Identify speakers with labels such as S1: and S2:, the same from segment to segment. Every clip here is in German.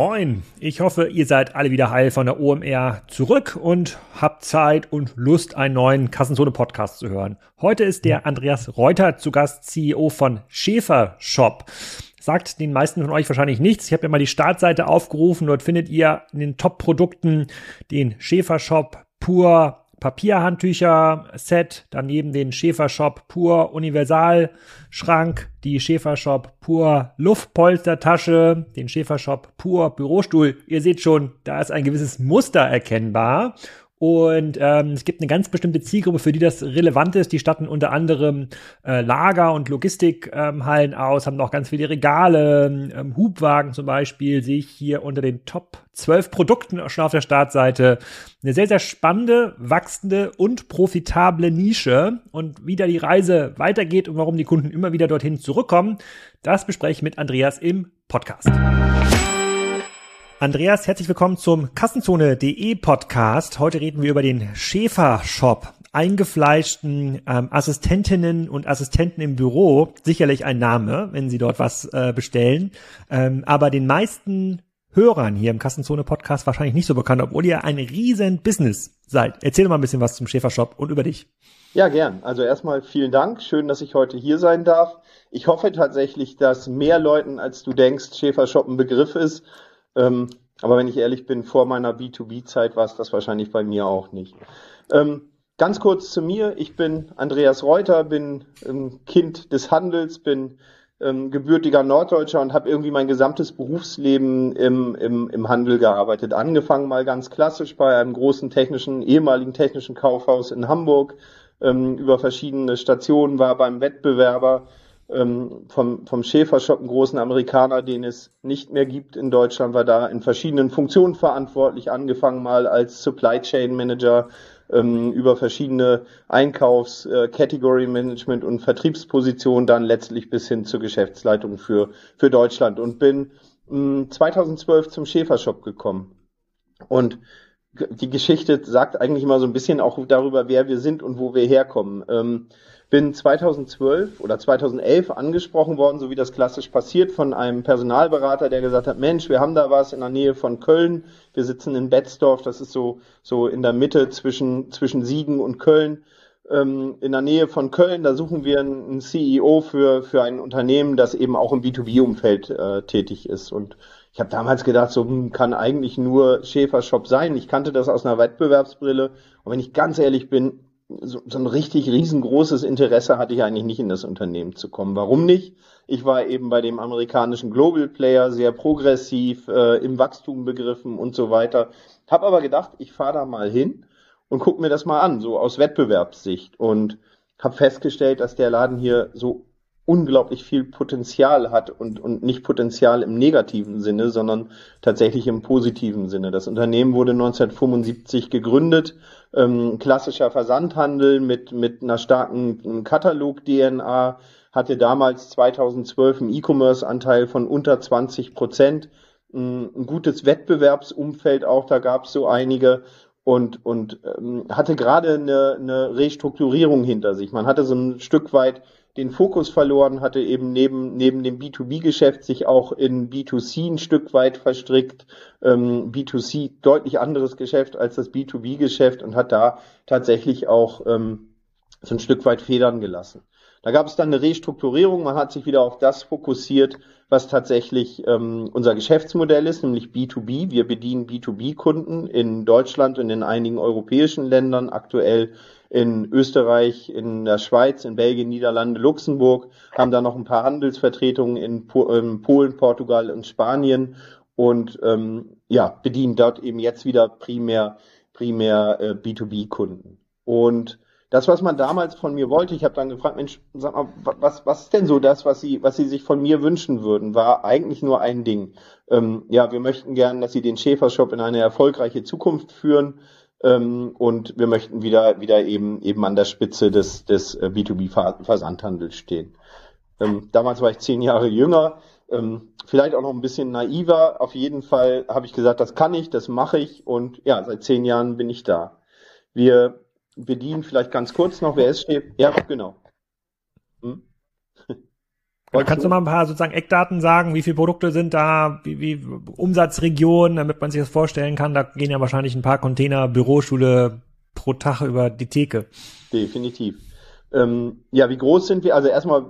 S1: moin. Ich hoffe, ihr seid alle wieder heil von der OMR zurück und habt Zeit und Lust, einen neuen Kassenzone Podcast zu hören. Heute ist der Andreas Reuter zu Gast, CEO von Schäfer Shop. Sagt den meisten von euch wahrscheinlich nichts. Ich habe mir mal die Startseite aufgerufen. Dort findet ihr in den Top-Produkten den Schäfer Shop pur Papierhandtücher-Set, daneben den Schäfershop Pur Universalschrank, die Schäfershop Pur Luftpolstertasche, den Schäfershop Pur Bürostuhl. Ihr seht schon, da ist ein gewisses Muster erkennbar. Und ähm, es gibt eine ganz bestimmte Zielgruppe, für die das relevant ist. Die statten unter anderem äh, Lager- und Logistikhallen ähm, aus, haben noch ganz viele Regale, ähm, Hubwagen zum Beispiel, sehe ich hier unter den Top 12 Produkten schon auf der Startseite. Eine sehr, sehr spannende, wachsende und profitable Nische. Und wie da die Reise weitergeht und warum die Kunden immer wieder dorthin zurückkommen, das bespreche ich mit Andreas im Podcast. Andreas, herzlich willkommen zum Kassenzone.de Podcast. Heute reden wir über den Schäfer Shop. Eingefleischten ähm, Assistentinnen und Assistenten im Büro. Sicherlich ein Name, wenn Sie dort was äh, bestellen. Ähm, aber den meisten Hörern hier im Kassenzone Podcast wahrscheinlich nicht so bekannt, obwohl ihr ein riesen Business seid. Erzähl mal ein bisschen was zum Schäfer Shop und über dich.
S2: Ja, gern. Also erstmal vielen Dank. Schön, dass ich heute hier sein darf. Ich hoffe tatsächlich, dass mehr Leuten, als du denkst, Schäfer Shop ein Begriff ist ähm, aber wenn ich ehrlich bin, vor meiner B2B-Zeit war es das wahrscheinlich bei mir auch nicht. Ähm, ganz kurz zu mir. Ich bin Andreas Reuter, bin ähm, Kind des Handels, bin ähm, gebürtiger Norddeutscher und habe irgendwie mein gesamtes Berufsleben im, im, im Handel gearbeitet. Angefangen mal ganz klassisch bei einem großen technischen, ehemaligen technischen Kaufhaus in Hamburg, ähm, über verschiedene Stationen, war beim Wettbewerber ähm, vom, vom Schäfershop, einen großen Amerikaner, den es nicht mehr gibt in Deutschland, war da in verschiedenen Funktionen verantwortlich, angefangen mal als Supply Chain Manager ähm, über verschiedene Einkaufs-, äh, Category Management und Vertriebspositionen, dann letztlich bis hin zur Geschäftsleitung für, für Deutschland und bin mh, 2012 zum Schäfershop gekommen. Und die Geschichte sagt eigentlich immer so ein bisschen auch darüber, wer wir sind und wo wir herkommen. Ähm, bin 2012 oder 2011 angesprochen worden, so wie das klassisch passiert, von einem Personalberater, der gesagt hat, Mensch, wir haben da was in der Nähe von Köln. Wir sitzen in Betzdorf, das ist so, so in der Mitte zwischen, zwischen Siegen und Köln. Ähm, in der Nähe von Köln, da suchen wir einen CEO für, für ein Unternehmen, das eben auch im B2B-Umfeld äh, tätig ist. Und ich habe damals gedacht, so hm, kann eigentlich nur Schäfer Shop sein. Ich kannte das aus einer Wettbewerbsbrille. Und wenn ich ganz ehrlich bin, so, so ein richtig riesengroßes Interesse hatte ich eigentlich nicht in das Unternehmen zu kommen. Warum nicht? Ich war eben bei dem amerikanischen Global Player sehr progressiv, äh, im Wachstum begriffen und so weiter. Hab aber gedacht, ich fahre da mal hin und guck mir das mal an, so aus Wettbewerbssicht. Und habe festgestellt, dass der Laden hier so unglaublich viel Potenzial hat und, und nicht Potenzial im negativen Sinne, sondern tatsächlich im positiven Sinne. Das Unternehmen wurde 1975 gegründet, ähm, klassischer Versandhandel mit, mit einer starken Katalog-DNA, hatte damals 2012 einen E-Commerce-Anteil von unter 20 Prozent, ein gutes Wettbewerbsumfeld auch, da gab es so einige und, und ähm, hatte gerade eine, eine Restrukturierung hinter sich. Man hatte so ein Stück weit den Fokus verloren, hatte eben neben, neben dem B2B-Geschäft sich auch in B2C ein Stück weit verstrickt. Ähm, B2C deutlich anderes Geschäft als das B2B-Geschäft und hat da tatsächlich auch ähm, so ein Stück weit Federn gelassen. Da gab es dann eine Restrukturierung, man hat sich wieder auf das fokussiert, was tatsächlich ähm, unser Geschäftsmodell ist, nämlich B2B. Wir bedienen B2B-Kunden in Deutschland und in einigen europäischen Ländern, aktuell in Österreich, in der Schweiz, in Belgien, Niederlande, Luxemburg, haben da noch ein paar Handelsvertretungen in, po in Polen, Portugal und Spanien und ähm, ja, bedienen dort eben jetzt wieder primär, primär äh, B2B-Kunden. Und das, was man damals von mir wollte, ich habe dann gefragt, Mensch, sag mal, was, was ist denn so das, was Sie, was Sie sich von mir wünschen würden, war eigentlich nur ein Ding. Ähm, ja, wir möchten gern, dass Sie den Schäfershop in eine erfolgreiche Zukunft führen. Ähm, und wir möchten wieder, wieder eben, eben an der Spitze des, des äh, B2B-Versandhandels stehen. Ähm, damals war ich zehn Jahre jünger, ähm, vielleicht auch noch ein bisschen naiver. Auf jeden Fall habe ich gesagt, das kann ich, das mache ich und ja, seit zehn Jahren bin ich da. Wir bedienen vielleicht ganz kurz noch, wer ist steht. Ja, genau. Hm?
S1: Kannst du mal ein paar sozusagen Eckdaten sagen? Wie viele Produkte sind da? Wie, wie Umsatzregionen, damit man sich das vorstellen kann? Da gehen ja wahrscheinlich ein paar Container Büroschule pro Tag über die Theke.
S2: Definitiv. Ähm, ja, wie groß sind wir? Also erstmal,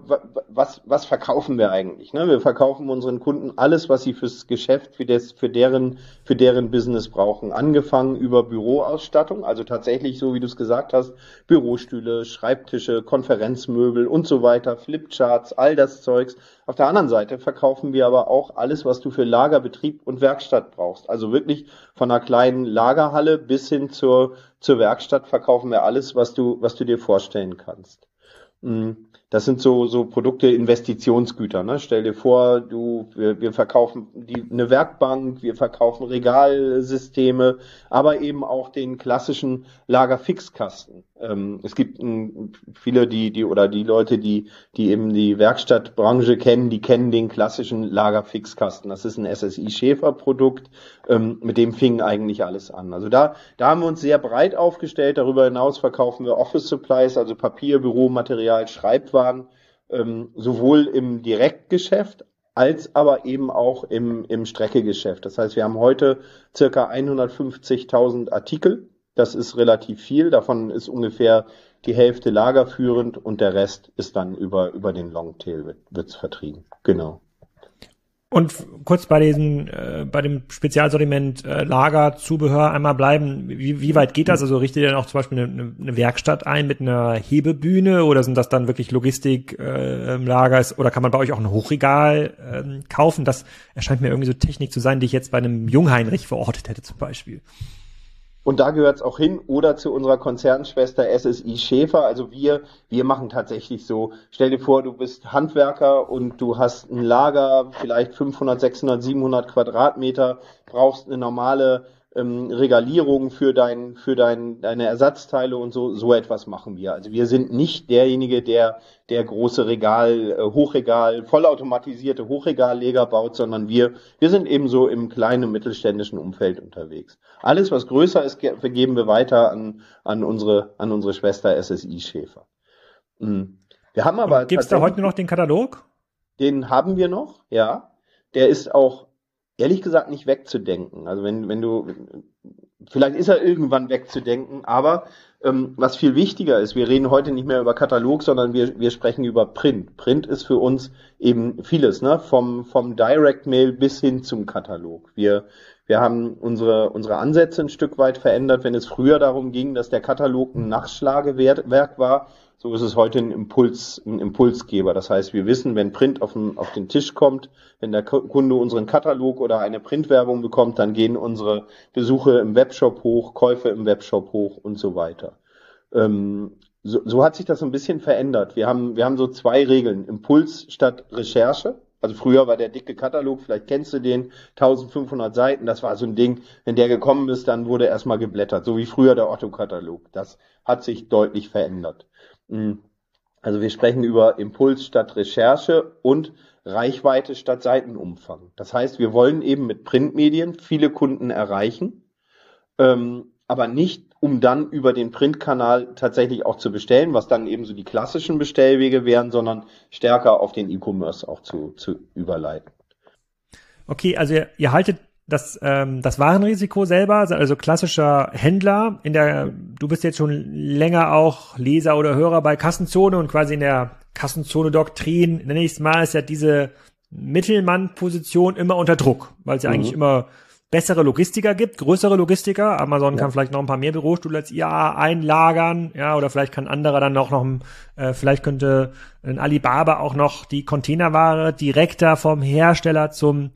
S2: was, was verkaufen wir eigentlich? Ne? Wir verkaufen unseren Kunden alles, was sie fürs Geschäft, für, das, für, deren, für deren Business brauchen. Angefangen über Büroausstattung, also tatsächlich, so wie du es gesagt hast, Bürostühle, Schreibtische, Konferenzmöbel und so weiter, Flipcharts, all das Zeugs. Auf der anderen Seite verkaufen wir aber auch alles, was du für Lagerbetrieb und Werkstatt brauchst. Also wirklich von einer kleinen Lagerhalle bis hin zur, zur Werkstatt verkaufen wir alles, was du, was du dir vorstellen kannst. Mm. Das sind so, so Produkte, Investitionsgüter. Ne? Stell dir vor, du, wir, wir verkaufen die, eine Werkbank, wir verkaufen Regalsysteme, aber eben auch den klassischen Lagerfixkasten. Ähm, es gibt m, viele, die, die, oder die Leute, die, die eben die Werkstattbranche kennen, die kennen den klassischen Lagerfixkasten. Das ist ein SSI Schäfer Produkt, ähm, mit dem fing eigentlich alles an. Also da, da haben wir uns sehr breit aufgestellt. Darüber hinaus verkaufen wir Office Supplies, also Papier, Büromaterial, Schreibwaren waren, ähm, sowohl im Direktgeschäft als aber eben auch im, im Streckegeschäft. Das heißt, wir haben heute circa 150.000 Artikel. Das ist relativ viel. Davon ist ungefähr die Hälfte lagerführend und der Rest ist dann über, über den Longtail wird, wird's vertrieben. Genau.
S1: Und kurz bei diesem, äh, bei dem Spezialsortiment äh, Lager, Zubehör einmal bleiben. Wie, wie weit geht das? Also richtet ihr dann auch zum Beispiel eine, eine Werkstatt ein mit einer Hebebühne oder sind das dann wirklich Logistik äh, im Lager? Oder kann man bei euch auch ein Hochregal äh, kaufen? Das erscheint mir irgendwie so Technik zu sein, die ich jetzt bei einem Jungheinrich verortet hätte zum Beispiel.
S2: Und da gehört es auch hin oder zu unserer Konzernschwester SSI Schäfer. Also wir, wir machen tatsächlich so, stell dir vor, du bist Handwerker und du hast ein Lager, vielleicht 500, 600, 700 Quadratmeter, brauchst eine normale ähm, Regalierung für dein, für dein, deine Ersatzteile und so, so etwas machen wir. Also wir sind nicht derjenige, der, der große Regal, äh, Hochregal, vollautomatisierte Hochregalleger baut, sondern wir, wir sind eben so im kleinen mittelständischen Umfeld unterwegs. Alles, was größer ist, vergeben wir weiter an, an unsere, an unsere Schwester SSI Schäfer.
S1: Mhm. Wir haben aber. Gibt es da heute noch den Katalog?
S2: Den haben wir noch, ja. Der ist auch ehrlich gesagt nicht wegzudenken. Also wenn, wenn du, vielleicht ist er irgendwann wegzudenken, aber ähm, was viel wichtiger ist, wir reden heute nicht mehr über Katalog, sondern wir, wir sprechen über Print. Print ist für uns eben vieles, ne? vom, vom Direct Mail bis hin zum Katalog. Wir, wir haben unsere, unsere Ansätze ein Stück weit verändert, wenn es früher darum ging, dass der Katalog ein Nachschlagewerk war, so ist es heute ein Impuls, ein Impulsgeber. Das heißt, wir wissen, wenn Print auf den, auf den Tisch kommt, wenn der Kunde unseren Katalog oder eine Printwerbung bekommt, dann gehen unsere Besuche im Webshop hoch, Käufe im Webshop hoch und so weiter. Ähm, so, so hat sich das ein bisschen verändert. Wir haben, wir haben so zwei Regeln. Impuls statt Recherche. Also früher war der dicke Katalog, vielleicht kennst du den, 1500 Seiten, das war so ein Ding, wenn der gekommen ist, dann wurde erstmal geblättert, so wie früher der Otto-Katalog. Das hat sich deutlich verändert. Hm. Also wir sprechen über Impuls statt Recherche und Reichweite statt Seitenumfang. Das heißt, wir wollen eben mit Printmedien viele Kunden erreichen, ähm, aber nicht, um dann über den Printkanal tatsächlich auch zu bestellen, was dann eben so die klassischen Bestellwege wären, sondern stärker auf den E-Commerce auch zu, zu überleiten.
S1: Okay, also ihr, ihr haltet das, ähm, das Warenrisiko selber, also klassischer Händler in der, du bist jetzt schon länger auch Leser oder Hörer bei Kassenzone und quasi in der Kassenzone-Doktrin, nenne ich es mal, ist ja diese Mittelmann-Position immer unter Druck, weil es ja mhm. eigentlich immer bessere Logistiker gibt, größere Logistiker. Amazon ja. kann vielleicht noch ein paar mehr Bürostühle als ihr einlagern, ja, oder vielleicht kann anderer dann noch, noch äh, vielleicht könnte ein Alibaba auch noch die Containerware direkter vom Hersteller zum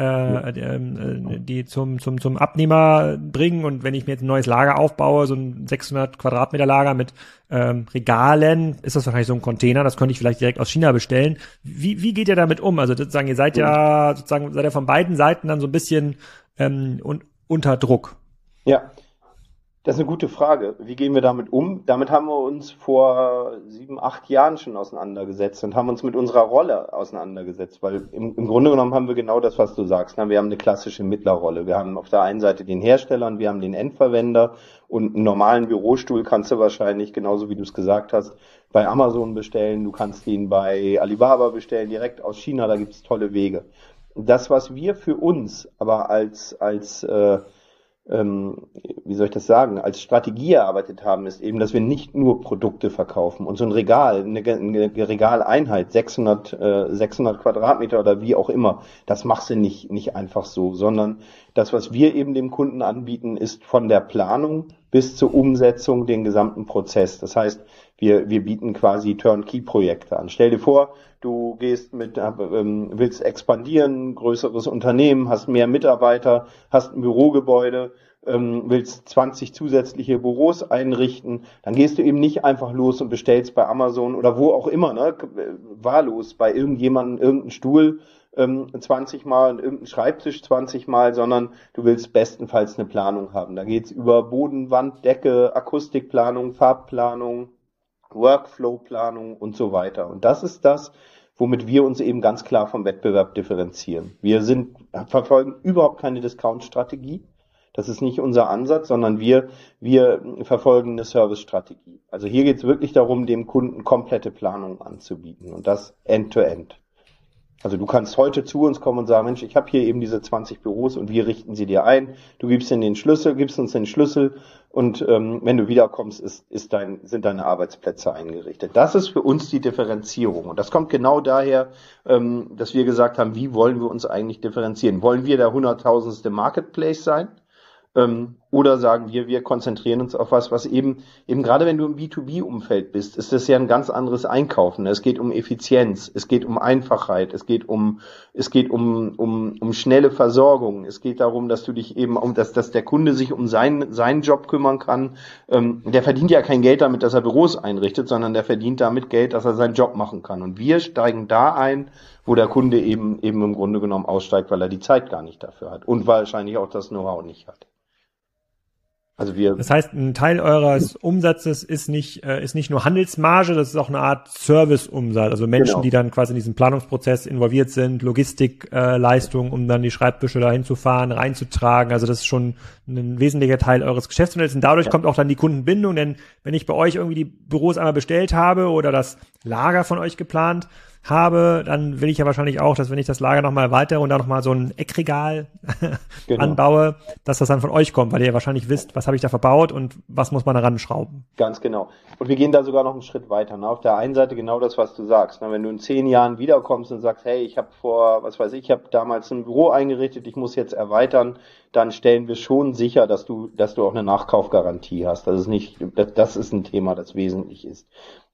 S1: äh, äh, die zum, zum, zum Abnehmer bringen. Und wenn ich mir jetzt ein neues Lager aufbaue, so ein 600 Quadratmeter Lager mit ähm, Regalen, ist das wahrscheinlich so ein Container, das könnte ich vielleicht direkt aus China bestellen. Wie, wie geht ihr damit um? Also sozusagen, ihr seid ja sozusagen, seid ihr von beiden Seiten dann so ein bisschen ähm, un unter Druck.
S2: Ja, Das ist eine gute Frage. Wie gehen wir damit um? Damit haben wir uns vor sieben, acht Jahren schon auseinandergesetzt und haben uns mit unserer Rolle auseinandergesetzt, weil im, im Grunde genommen haben wir genau das, was du sagst. Wir haben eine klassische Mittlerrolle. Wir haben auf der einen Seite den Hersteller und wir haben den Endverwender und einen normalen Bürostuhl kannst du wahrscheinlich, genauso wie du es gesagt hast, bei Amazon bestellen. Du kannst ihn bei Alibaba bestellen, direkt aus China. Da gibt es tolle Wege. Das, was wir für uns aber als, als äh, ähm, wie soll ich das sagen, als Strategie erarbeitet haben, ist eben, dass wir nicht nur Produkte verkaufen und so ein Regal, eine, eine Regaleinheit, 600, äh, 600 Quadratmeter oder wie auch immer, das machst du nicht, nicht einfach so, sondern das, was wir eben dem Kunden anbieten, ist von der Planung bis zur Umsetzung den gesamten Prozess. Das heißt, wir, wir bieten quasi Turnkey-Projekte an. Stell dir vor, du gehst mit, äh, ähm, willst expandieren, größeres Unternehmen, hast mehr Mitarbeiter, hast ein Bürogebäude, ähm, willst 20 zusätzliche Büros einrichten, dann gehst du eben nicht einfach los und bestellst bei Amazon oder wo auch immer, ne, wahllos bei irgendjemandem irgendeinen Stuhl ähm, 20 Mal, irgendeinen Schreibtisch 20 Mal, sondern du willst bestenfalls eine Planung haben. Da geht's über Boden, Wand, Decke, Akustikplanung, Farbplanung, Workflow-Planung und so weiter. Und das ist das, womit wir uns eben ganz klar vom Wettbewerb differenzieren. Wir sind, verfolgen überhaupt keine Discount-Strategie. Das ist nicht unser Ansatz, sondern wir, wir verfolgen eine Service-Strategie. Also hier geht es wirklich darum, dem Kunden komplette Planung anzubieten und das end-to-end. -End. Also du kannst heute zu uns kommen und sagen, Mensch, ich habe hier eben diese 20 Büros und wir richten sie dir ein. Du gibst ihnen den Schlüssel, gibst uns den Schlüssel und ähm, wenn du wiederkommst, ist, ist dein, sind deine Arbeitsplätze eingerichtet. Das ist für uns die Differenzierung und das kommt genau daher, ähm, dass wir gesagt haben, wie wollen wir uns eigentlich differenzieren? Wollen wir der hunderttausendste Marketplace sein? Ähm, oder sagen wir, wir konzentrieren uns auf was, was eben, eben gerade wenn du im B2B-Umfeld bist, ist das ja ein ganz anderes Einkaufen. Es geht um Effizienz, es geht um Einfachheit, es geht um, es geht um, um, um schnelle Versorgung. Es geht darum, dass du dich eben um, dass, dass der Kunde sich um seinen, seinen Job kümmern kann. Ähm, der verdient ja kein Geld damit, dass er Büros einrichtet, sondern der verdient damit Geld, dass er seinen Job machen kann. Und wir steigen da ein, wo der Kunde eben, eben im Grunde genommen aussteigt, weil er die Zeit gar nicht dafür hat und wahrscheinlich auch das Know-how nicht hat.
S1: Also wir. Das heißt, ein Teil eures Umsatzes ist nicht äh, ist nicht nur Handelsmarge, das ist auch eine Art Serviceumsatz. Also Menschen, genau. die dann quasi in diesem Planungsprozess involviert sind, Logistikleistungen, äh, um dann die Schreibtische dahin zu fahren, reinzutragen. Also das ist schon ein wesentlicher Teil eures Geschäftsmodells. Und dadurch ja. kommt auch dann die Kundenbindung, denn wenn ich bei euch irgendwie die Büros einmal bestellt habe oder das Lager von euch geplant, habe, dann will ich ja wahrscheinlich auch, dass wenn ich das Lager nochmal weiter und da nochmal so ein Eckregal genau. anbaue, dass das dann von euch kommt, weil ihr ja wahrscheinlich wisst, was habe ich da verbaut und was muss man daran schrauben.
S2: Ganz genau. Und wir gehen da sogar noch einen Schritt weiter. Ne? Auf der einen Seite genau das, was du sagst. Ne? Wenn du in zehn Jahren wiederkommst und sagst, hey, ich habe vor, was weiß ich, ich habe damals ein Büro eingerichtet, ich muss jetzt erweitern, dann stellen wir schon sicher, dass du, dass du auch eine Nachkaufgarantie hast. Das ist nicht, das, das ist ein Thema, das wesentlich ist.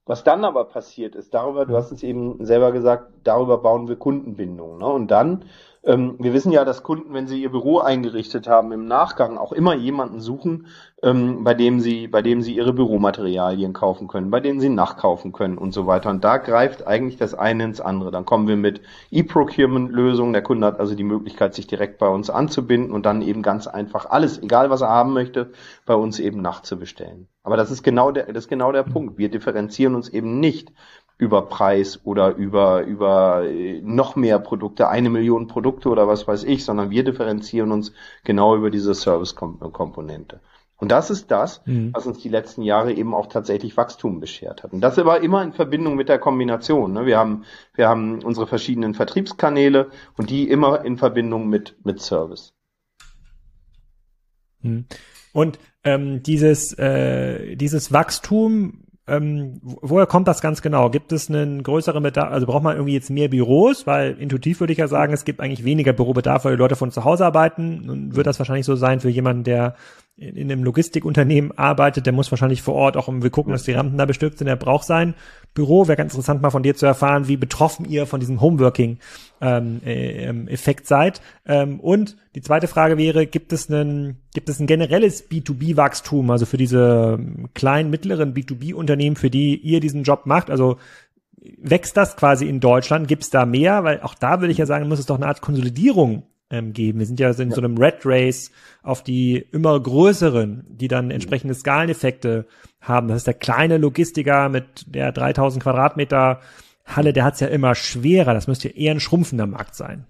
S2: Was dann aber passiert ist, darüber, du hast es eben selber gesagt, darüber bauen wir Kundenbindung. Ne? Und dann ähm, wir wissen ja, dass Kunden, wenn sie ihr Büro eingerichtet haben, im Nachgang auch immer jemanden suchen, ähm, bei dem sie, bei dem sie ihre Büromaterialien kaufen können, bei denen sie nachkaufen können und so weiter. Und da greift eigentlich das eine ins andere. Dann kommen wir mit E-Procurement-Lösungen. Der Kunde hat also die Möglichkeit, sich direkt bei uns anzubinden und dann eben ganz einfach alles, egal was er haben möchte, bei uns eben nachzubestellen. Aber das ist genau der, das ist genau der Punkt. Wir differenzieren uns eben nicht über Preis oder über, über äh, noch mehr Produkte, eine Million Produkte oder was weiß ich, sondern wir differenzieren uns genau über diese Service-Komponente. Und das ist das, mhm. was uns die letzten Jahre eben auch tatsächlich Wachstum beschert hat. Und das aber immer in Verbindung mit der Kombination. Ne? Wir haben, wir haben unsere verschiedenen Vertriebskanäle und die immer in Verbindung mit, mit Service.
S1: Mhm. Und ähm, dieses, äh, dieses Wachstum ähm, woher kommt das ganz genau? Gibt es einen größeren Bedarf? Also braucht man irgendwie jetzt mehr Büros? Weil intuitiv würde ich ja sagen, es gibt eigentlich weniger Bürobedarf, weil die Leute von zu Hause arbeiten. Nun wird das wahrscheinlich so sein für jemanden, der in, in einem Logistikunternehmen arbeitet, der muss wahrscheinlich vor Ort auch, um wir gucken, dass die Rampen da bestückt sind, der braucht sein Büro. Wäre ganz interessant mal von dir zu erfahren, wie betroffen ihr von diesem Homeworking ähm, äh, ähm, Effekt seid. Ähm, und die zweite Frage wäre, gibt es einen, gibt es ein generelles B2B-Wachstum, also für diese kleinen, mittleren B2B-Unternehmen, für die ihr diesen Job macht? Also wächst das quasi in Deutschland? Gibt es da mehr? Weil auch da würde ich ja sagen, muss es doch eine Art Konsolidierung ähm, geben. Wir sind ja in so einem Red Race auf die immer größeren, die dann entsprechende Skaleneffekte haben. Das ist der kleine Logistiker mit der 3000 Quadratmeter Halle, der hat's ja immer schwerer. Das müsste eher ein schrumpfender Markt sein.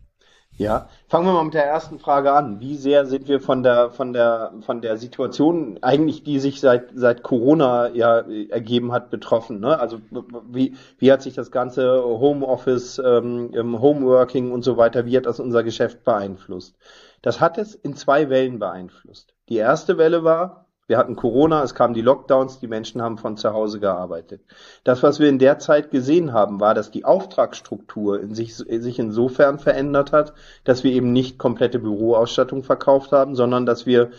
S2: Ja, fangen wir mal mit der ersten Frage an. Wie sehr sind wir von der von der von der Situation eigentlich, die sich seit seit Corona ja ergeben hat, betroffen? Ne? Also wie wie hat sich das ganze Homeoffice, ähm, Homeworking und so weiter, wie hat das unser Geschäft beeinflusst? Das hat es in zwei Wellen beeinflusst. Die erste Welle war, wir hatten Corona, es kamen die Lockdowns, die Menschen haben von zu Hause gearbeitet. Das, was wir in der Zeit gesehen haben, war, dass die Auftragsstruktur in sich, sich insofern verändert hat, dass wir eben nicht komplette Büroausstattung verkauft haben, sondern dass wir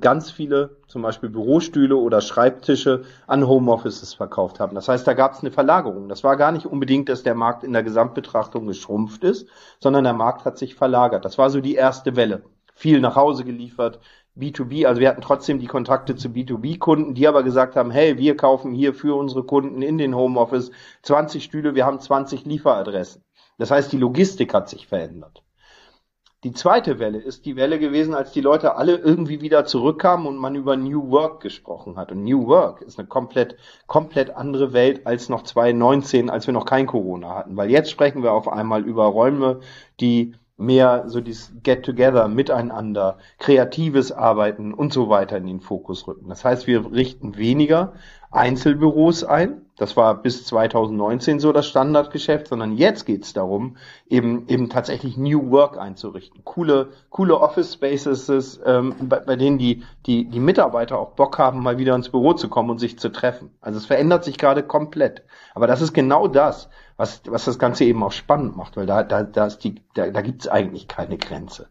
S2: ganz viele, zum Beispiel Bürostühle oder Schreibtische an Homeoffices verkauft haben. Das heißt, da gab es eine Verlagerung. Das war gar nicht unbedingt, dass der Markt in der Gesamtbetrachtung geschrumpft ist, sondern der Markt hat sich verlagert. Das war so die erste Welle. Viel nach Hause geliefert, B2B, also wir hatten trotzdem die Kontakte zu B2B-Kunden, die aber gesagt haben, hey, wir kaufen hier für unsere Kunden in den Homeoffice 20 Stühle, wir haben 20 Lieferadressen. Das heißt, die Logistik hat sich verändert. Die zweite Welle ist die Welle gewesen, als die Leute alle irgendwie wieder zurückkamen und man über New Work gesprochen hat. Und New Work ist eine komplett, komplett andere Welt als noch 2019, als wir noch kein Corona hatten. Weil jetzt sprechen wir auf einmal über Räume, die mehr so dieses Get-Together, Miteinander, kreatives Arbeiten und so weiter in den Fokus rücken. Das heißt, wir richten weniger Einzelbüros ein. Das war bis 2019 so das Standardgeschäft, sondern jetzt geht es darum, eben eben tatsächlich New Work einzurichten. Coole, coole Office Spaces, ähm, bei, bei denen die, die, die Mitarbeiter auch Bock haben, mal wieder ins Büro zu kommen und sich zu treffen. Also es verändert sich gerade komplett. Aber das ist genau das, was, was das Ganze eben auch spannend macht, weil da, da, da, ist die, da, da gibt es eigentlich keine Grenze.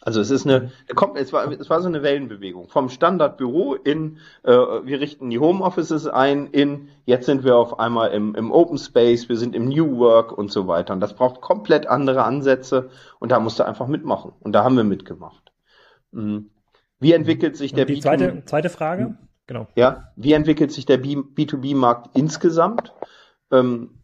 S2: Also es ist eine, es war, es war so eine Wellenbewegung vom Standardbüro in, äh, wir richten die Homeoffices ein, in, jetzt sind wir auf einmal im, im Open Space, wir sind im New Work und so weiter. Und das braucht komplett andere Ansätze und da musst du einfach mitmachen. Und da haben wir mitgemacht. Mhm. Wie entwickelt sich der
S1: B2B? Die zweite, zweite Frage,
S2: genau. Ja, wie entwickelt sich der B2B-Markt insgesamt? Ähm,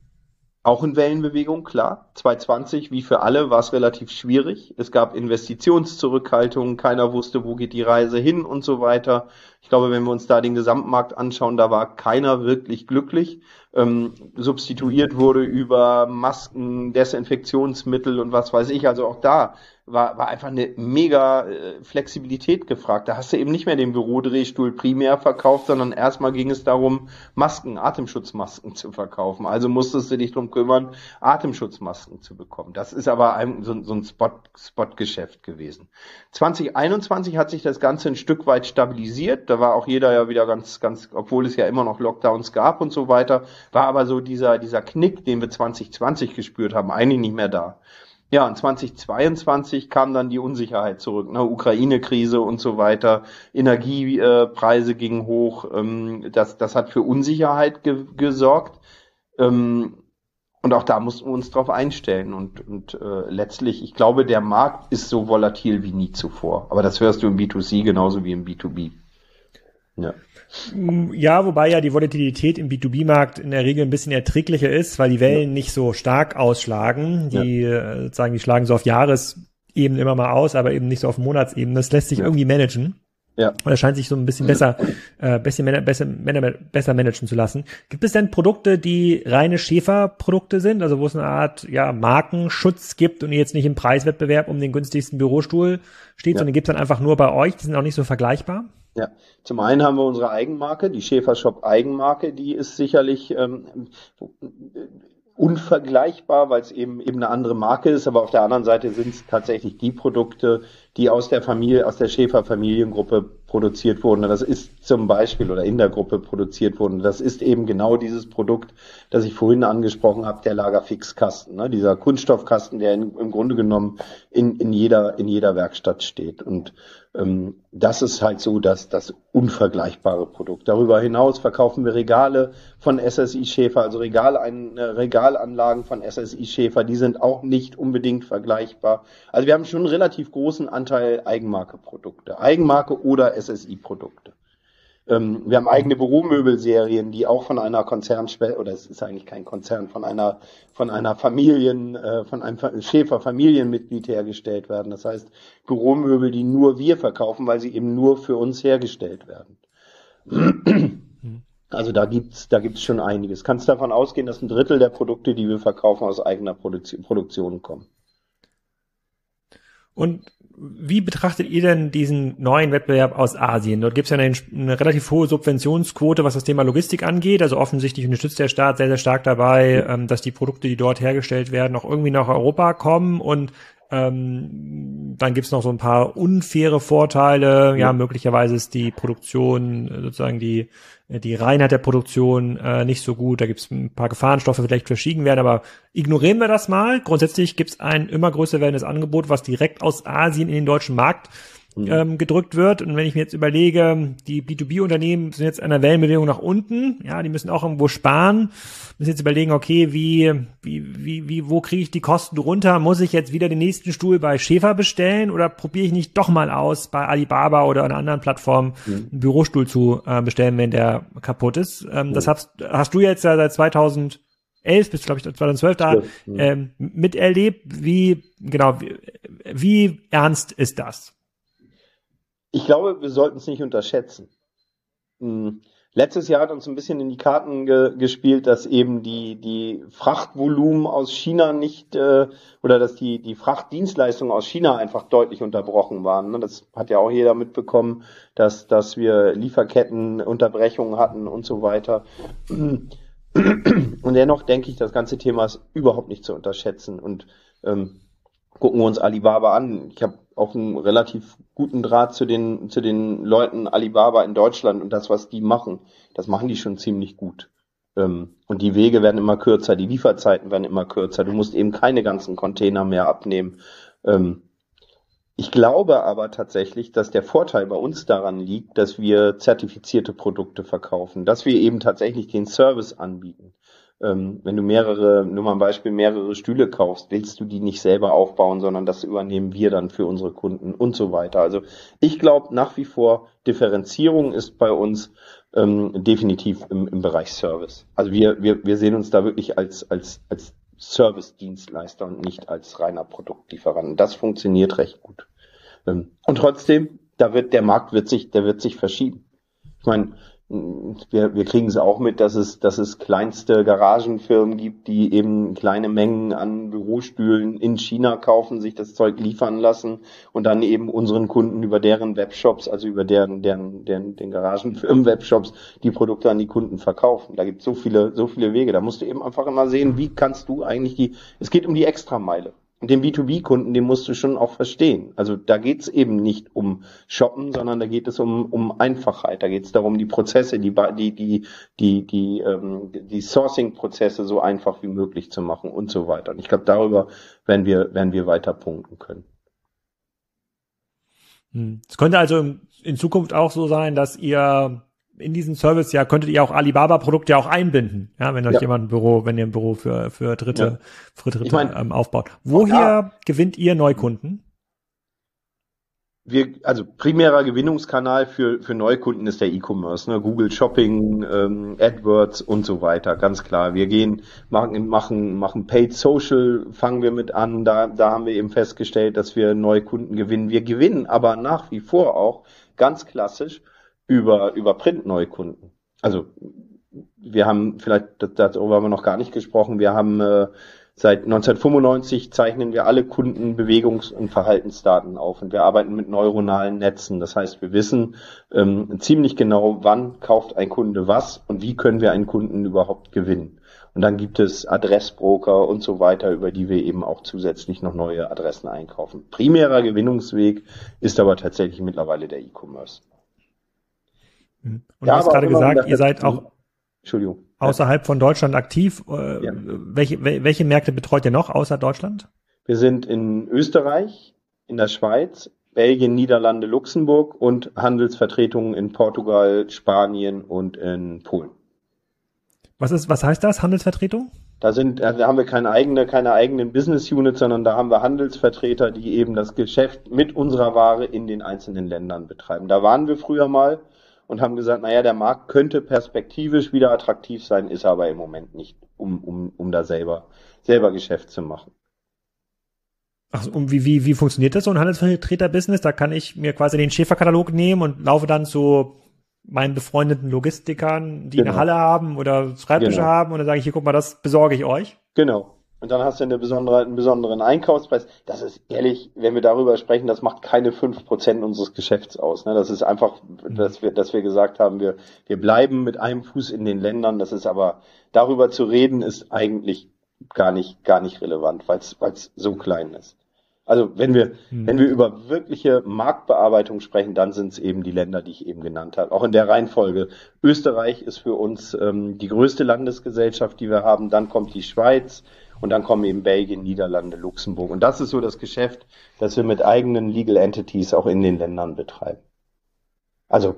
S2: auch in Wellenbewegung, klar. 2020, wie für alle, war es relativ schwierig. Es gab Investitionszurückhaltungen, keiner wusste, wo geht die Reise hin und so weiter. Ich glaube, wenn wir uns da den Gesamtmarkt anschauen, da war keiner wirklich glücklich. Ähm, substituiert wurde über Masken, Desinfektionsmittel und was weiß ich. Also auch da war, war einfach eine mega äh, Flexibilität gefragt. Da hast du eben nicht mehr den Bürodrehstuhl primär verkauft, sondern erstmal ging es darum, Masken, Atemschutzmasken zu verkaufen. Also musstest du dich drum kümmern, Atemschutzmasken zu bekommen. Das ist aber ein, so, so ein Spot, Spot-Geschäft gewesen. 2021 hat sich das Ganze ein Stück weit stabilisiert. Da war auch jeder ja wieder ganz, ganz, obwohl es ja immer noch Lockdowns gab und so weiter, war aber so dieser, dieser Knick, den wir 2020 gespürt haben, eigentlich nicht mehr da. Ja, und 2022 kam dann die Unsicherheit zurück, ne? Ukraine-Krise und so weiter, Energiepreise gingen hoch, ähm, das, das hat für Unsicherheit ge gesorgt. Ähm, und auch da mussten wir uns drauf einstellen. Und, und äh, letztlich, ich glaube, der Markt ist so volatil wie nie zuvor. Aber das hörst du im B2C genauso wie im B2B.
S1: Ja. Ja, wobei ja die Volatilität im B2B-Markt in der Regel ein bisschen erträglicher ist, weil die Wellen ja. nicht so stark ausschlagen. Die ja. Äh, sagen, die schlagen so auf Jahresebene immer mal aus, aber eben nicht so auf Monatsebene. Das lässt sich ja. irgendwie managen. Ja. Und das scheint sich so ein bisschen besser, äh, besser, besser, besser managen zu lassen. Gibt es denn Produkte, die reine Schäferprodukte sind, also wo es eine Art ja, Markenschutz gibt und ihr jetzt nicht im Preiswettbewerb um den günstigsten Bürostuhl steht, ja. sondern gibt es dann einfach nur bei euch? Die sind auch nicht so vergleichbar?
S2: Ja, zum einen haben wir unsere Eigenmarke, die Schäfer Shop Eigenmarke, die ist sicherlich ähm, unvergleichbar, weil es eben eben eine andere Marke ist, aber auf der anderen Seite sind es tatsächlich die Produkte, die aus der Familie, aus der Schäfer Familiengruppe produziert wurden. Das ist zum Beispiel oder in der Gruppe produziert wurden. Das ist eben genau dieses Produkt, das ich vorhin angesprochen habe, der Lagerfixkasten, ne? dieser Kunststoffkasten, der in, im Grunde genommen in, in jeder in jeder Werkstatt steht. Und ähm, das ist halt so dass das unvergleichbare Produkt. Darüber hinaus verkaufen wir Regale von SSI Schäfer, also Regale, äh, Regalanlagen von SSI Schäfer, die sind auch nicht unbedingt vergleichbar. Also wir haben schon einen relativ großen Anteil Eigenmarke-Produkte, Eigenmarke oder SSI-Produkte. Ähm, wir haben eigene Büromöbelserien, die auch von einer Konzernschwester, oder es ist eigentlich kein Konzern, von einer, von einer Familien, äh, von einem Schäfer-Familienmitglied hergestellt werden. Das heißt, Büromöbel, die nur wir verkaufen, weil sie eben nur für uns hergestellt werden. Also da gibt's da gibt's schon einiges. Kannst davon ausgehen, dass ein Drittel der Produkte, die wir verkaufen, aus eigener Produktion, Produktion kommen.
S1: Und wie betrachtet ihr denn diesen neuen Wettbewerb aus Asien? Dort gibt es ja eine, eine, relativ hohe Subventionsquote, was das Thema Logistik angeht. Also offensichtlich unterstützt der Staat sehr, sehr stark dabei, ähm, dass die Produkte, die dort hergestellt werden, auch irgendwie nach Europa kommen. Und ähm, dann gibt's noch so ein paar unfaire Vorteile. Ja, möglicherweise ist die Produktion, sozusagen die, die Reinheit der Produktion äh, nicht so gut. Da gibt's ein paar Gefahrenstoffe, vielleicht verschieden werden, aber ignorieren wir das mal. Grundsätzlich gibt's ein immer größer werdendes Angebot, was direkt aus Asien in den deutschen Markt Mhm. ähm, gedrückt wird. Und wenn ich mir jetzt überlege, die B2B-Unternehmen sind jetzt an der Wellenbewegung nach unten, ja, die müssen auch irgendwo sparen, müssen jetzt überlegen, okay, wie, wie, wie, wie wo kriege ich die Kosten runter? Muss ich jetzt wieder den nächsten Stuhl bei Schäfer bestellen oder probiere ich nicht doch mal aus, bei Alibaba oder einer anderen Plattform mhm. einen Bürostuhl zu äh, bestellen, wenn der kaputt ist? Ähm, mhm. Das hast, hast du jetzt ja seit 2000 11 bis, glaube ich, 2012 da ähm, miterlebt. Wie, genau, wie, wie ernst ist das?
S2: Ich glaube, wir sollten es nicht unterschätzen. Hm. Letztes Jahr hat uns ein bisschen in die Karten ge gespielt, dass eben die, die Frachtvolumen aus China nicht äh, oder dass die, die Frachtdienstleistungen aus China einfach deutlich unterbrochen waren. Ne? Das hat ja auch jeder mitbekommen, dass, dass wir Lieferkettenunterbrechungen hatten und so weiter. Und dennoch denke ich, das ganze Thema ist überhaupt nicht zu unterschätzen. Und ähm, gucken wir uns Alibaba an. Ich habe auch einen relativ guten Draht zu den, zu den Leuten Alibaba in Deutschland und das, was die machen, das machen die schon ziemlich gut. Ähm, und die Wege werden immer kürzer, die Lieferzeiten werden immer kürzer. Du musst eben keine ganzen Container mehr abnehmen. Ähm, ich glaube aber tatsächlich, dass der Vorteil bei uns daran liegt, dass wir zertifizierte Produkte verkaufen, dass wir eben tatsächlich den Service anbieten ähm, wenn du mehrere, nur mal ein Beispiel, mehrere Stühle kaufst, willst du die nicht selber aufbauen, sondern das übernehmen wir dann für unsere Kunden und so weiter. Also ich glaube nach wie vor, Differenzierung ist bei uns ähm, definitiv im, im Bereich Service. Also wir, wir, wir sehen uns da wirklich als, als, als Service-Dienstleister und nicht als reiner Produktlieferant. Das funktioniert recht gut. Ähm, und trotzdem, da wird der Markt wird sich, der wird sich verschieben. Ich meine, wir, wir kriegen es auch mit, dass es, dass es kleinste Garagenfirmen gibt, die eben kleine Mengen an Bürostühlen in China kaufen, sich das Zeug liefern lassen und dann eben unseren Kunden über deren Webshops, also über deren, deren, deren den Garagenfirmen Webshops, die Produkte an die Kunden verkaufen. Da gibt es so viele, so viele Wege. Da musst du eben einfach immer sehen, wie kannst du eigentlich die, es geht um die Extrameile. Den B2B-Kunden, den musst du schon auch verstehen. Also da geht es eben nicht um Shoppen, sondern da geht es um, um Einfachheit. Da geht es darum, die Prozesse, die die die die die, ähm, die Sourcing-Prozesse so einfach wie möglich zu machen und so weiter. Und ich glaube, darüber werden wir werden wir weiter punkten können.
S1: Hm. Es könnte also in Zukunft auch so sein, dass ihr in diesen Service ja könntet ihr auch Alibaba-Produkte auch einbinden, ja, wenn euch ja. jemand ein Büro, wenn ihr ein Büro für für Dritte, ja. für Dritte ich mein, ähm, aufbaut. Woher gewinnt ihr Neukunden?
S2: Wir, also primärer Gewinnungskanal für für Neukunden ist der E-Commerce, ne? Google Shopping, ähm, AdWords und so weiter, ganz klar. Wir gehen machen machen machen Paid Social, fangen wir mit an. Da da haben wir eben festgestellt, dass wir Neukunden gewinnen. Wir gewinnen aber nach wie vor auch ganz klassisch über, über Print-Neukunden. Also wir haben vielleicht, darüber haben wir noch gar nicht gesprochen, wir haben äh, seit 1995 zeichnen wir alle Kunden Bewegungs- und Verhaltensdaten auf und wir arbeiten mit neuronalen Netzen. Das heißt, wir wissen ähm, ziemlich genau, wann kauft ein Kunde was und wie können wir einen Kunden überhaupt gewinnen. Und dann gibt es Adressbroker und so weiter, über die wir eben auch zusätzlich noch neue Adressen einkaufen. Primärer Gewinnungsweg ist aber tatsächlich mittlerweile der E-Commerce.
S1: Mhm. Und ja, du hast gerade gesagt, ihr seid auch außerhalb von Deutschland aktiv. Äh, ja. Welche, welche Märkte betreut ihr noch außer Deutschland?
S2: Wir sind in Österreich, in der Schweiz, Belgien, Niederlande, Luxemburg und Handelsvertretungen in Portugal, Spanien und in Polen.
S1: Was ist, was heißt das, Handelsvertretung?
S2: Da sind, da haben wir keine eigene, keine eigenen Business Units, sondern da haben wir Handelsvertreter, die eben das Geschäft mit unserer Ware in den einzelnen Ländern betreiben. Da waren wir früher mal und haben gesagt, naja, der Markt könnte perspektivisch wieder attraktiv sein, ist aber im Moment nicht, um, um, um da selber, selber Geschäft zu machen.
S1: Ach, und wie, wie, wie funktioniert das so ein Handelsvertreter-Business? Da kann ich mir quasi den Schäferkatalog nehmen und laufe dann zu meinen befreundeten Logistikern, die genau. eine Halle haben oder Schreibtische genau. haben und dann sage ich, hier, guck mal, das besorge ich euch.
S2: Genau. Und dann hast du eine besondere, einen besonderen Einkaufspreis. Das ist ehrlich, wenn wir darüber sprechen, das macht keine fünf Prozent unseres Geschäfts aus. Ne? Das ist einfach, dass wir, dass wir gesagt haben, wir, wir bleiben mit einem Fuß in den Ländern. Das ist aber, darüber zu reden, ist eigentlich gar nicht, gar nicht relevant, weil es so klein ist. Also wenn wir, hm. wenn wir über wirkliche Marktbearbeitung sprechen, dann sind es eben die Länder, die ich eben genannt habe. Auch in der Reihenfolge. Österreich ist für uns ähm, die größte Landesgesellschaft, die wir haben. Dann kommt die Schweiz und dann kommen eben Belgien, Niederlande, Luxemburg. Und das ist so das Geschäft, das wir mit eigenen Legal Entities auch in den Ländern betreiben.
S1: Also.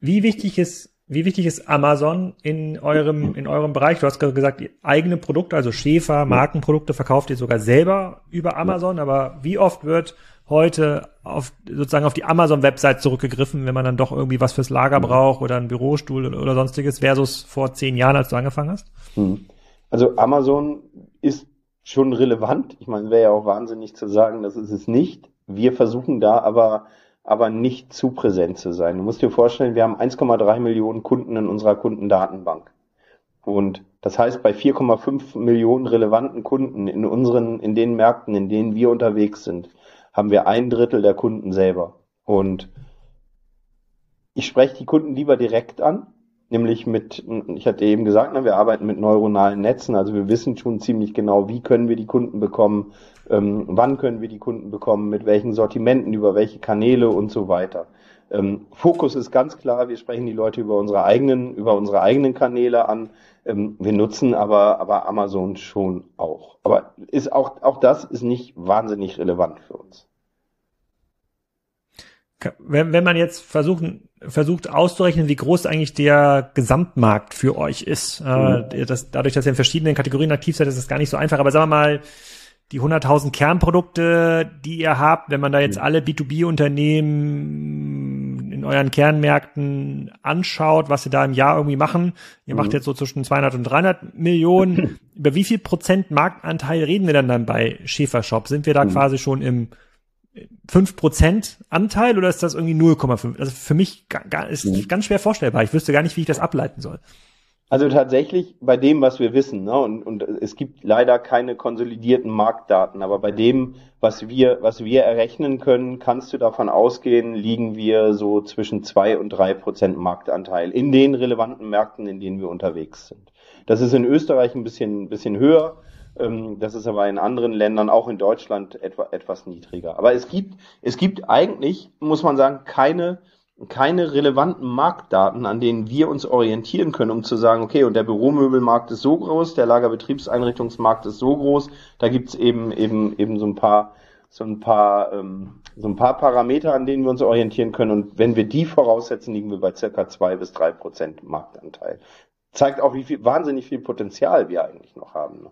S1: Wie wichtig ist wie wichtig ist Amazon in eurem, in eurem Bereich? Du hast gesagt, eigene Produkte, also Schäfer, Markenprodukte verkauft ihr sogar selber über Amazon, aber wie oft wird heute auf, sozusagen auf die Amazon-Website zurückgegriffen, wenn man dann doch irgendwie was fürs Lager braucht oder einen Bürostuhl oder, sonstiges versus vor zehn Jahren, als du angefangen hast?
S2: Hm. Also Amazon ist schon relevant. Ich meine, wäre ja auch wahnsinnig zu sagen, das ist es nicht. Wir versuchen da aber aber nicht zu präsent zu sein. Du musst dir vorstellen, wir haben 1,3 Millionen Kunden in unserer Kundendatenbank. Und das heißt, bei 4,5 Millionen relevanten Kunden in unseren, in den Märkten, in denen wir unterwegs sind, haben wir ein Drittel der Kunden selber. Und ich spreche die Kunden lieber direkt an, nämlich mit, ich hatte eben gesagt, ne, wir arbeiten mit neuronalen Netzen, also wir wissen schon ziemlich genau, wie können wir die Kunden bekommen, ähm, wann können wir die Kunden bekommen, mit welchen Sortimenten, über welche Kanäle und so weiter. Ähm, Fokus ist ganz klar, wir sprechen die Leute über unsere eigenen, über unsere eigenen Kanäle an. Ähm, wir nutzen aber, aber Amazon schon auch. Aber ist auch, auch das ist nicht wahnsinnig relevant für uns.
S1: Wenn, wenn man jetzt versucht, versucht auszurechnen, wie groß eigentlich der Gesamtmarkt für euch ist, äh, mhm. äh, das, dadurch, dass ihr in verschiedenen Kategorien aktiv seid, ist das gar nicht so einfach. Aber sagen wir mal, die 100.000 Kernprodukte, die ihr habt, wenn man da jetzt alle B2B-Unternehmen in euren Kernmärkten anschaut, was sie da im Jahr irgendwie machen, ihr mhm. macht jetzt so zwischen 200 und 300 Millionen. Über wie viel Prozent Marktanteil reden wir dann dann bei Schäfershop? Sind wir da mhm. quasi schon im 5% Anteil oder ist das irgendwie 0,5? Also für mich ist mhm. ganz schwer vorstellbar. Ich wüsste gar nicht, wie ich das ableiten soll.
S2: Also tatsächlich bei dem, was wir wissen, ne, und, und es gibt leider keine konsolidierten Marktdaten, aber bei dem, was wir, was wir errechnen können, kannst du davon ausgehen, liegen wir so zwischen zwei und drei Prozent Marktanteil in den relevanten Märkten, in denen wir unterwegs sind. Das ist in Österreich ein bisschen, bisschen höher. Ähm, das ist aber in anderen Ländern, auch in Deutschland, etwa, etwas niedriger. Aber es gibt, es gibt eigentlich, muss man sagen, keine keine relevanten Marktdaten, an denen wir uns orientieren können, um zu sagen, okay, und der Büromöbelmarkt ist so groß, der Lagerbetriebseinrichtungsmarkt ist so groß, da gibt's eben eben eben so ein paar so ein paar ähm, so ein paar Parameter, an denen wir uns orientieren können. Und wenn wir die voraussetzen, liegen wir bei circa zwei bis drei Prozent Marktanteil. Zeigt auch, wie viel wahnsinnig viel Potenzial wir eigentlich noch haben.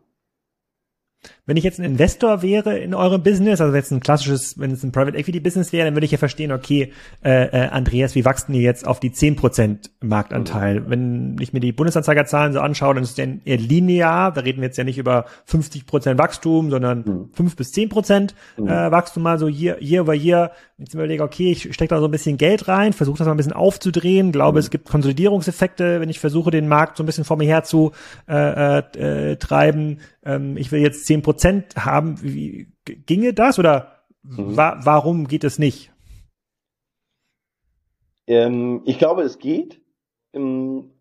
S1: Wenn ich jetzt ein Investor wäre in eurem Business, also es ein klassisches, wenn es ein Private Equity Business wäre, dann würde ich ja verstehen, okay, äh, äh, Andreas, wie wachsen ihr jetzt auf die 10% Marktanteil? Mhm. Wenn ich mir die Bundesanzeigerzahlen so anschaue, dann ist es eher linear, da reden wir jetzt ja nicht über 50% Wachstum, sondern mhm. 5 bis 10% mhm. äh, Wachstum mal so year, year over year. Wenn ich mir überlege, okay, ich stecke da so ein bisschen Geld rein, versuche das mal ein bisschen aufzudrehen, glaube, mhm. es gibt Konsolidierungseffekte, wenn ich versuche, den Markt so ein bisschen vor mir her zu äh, äh, äh treiben. Ähm, ich will jetzt 10 Prozent haben. Wie, ginge das oder mhm. wa warum geht es nicht?
S2: Ähm, ich glaube, es geht, ähm,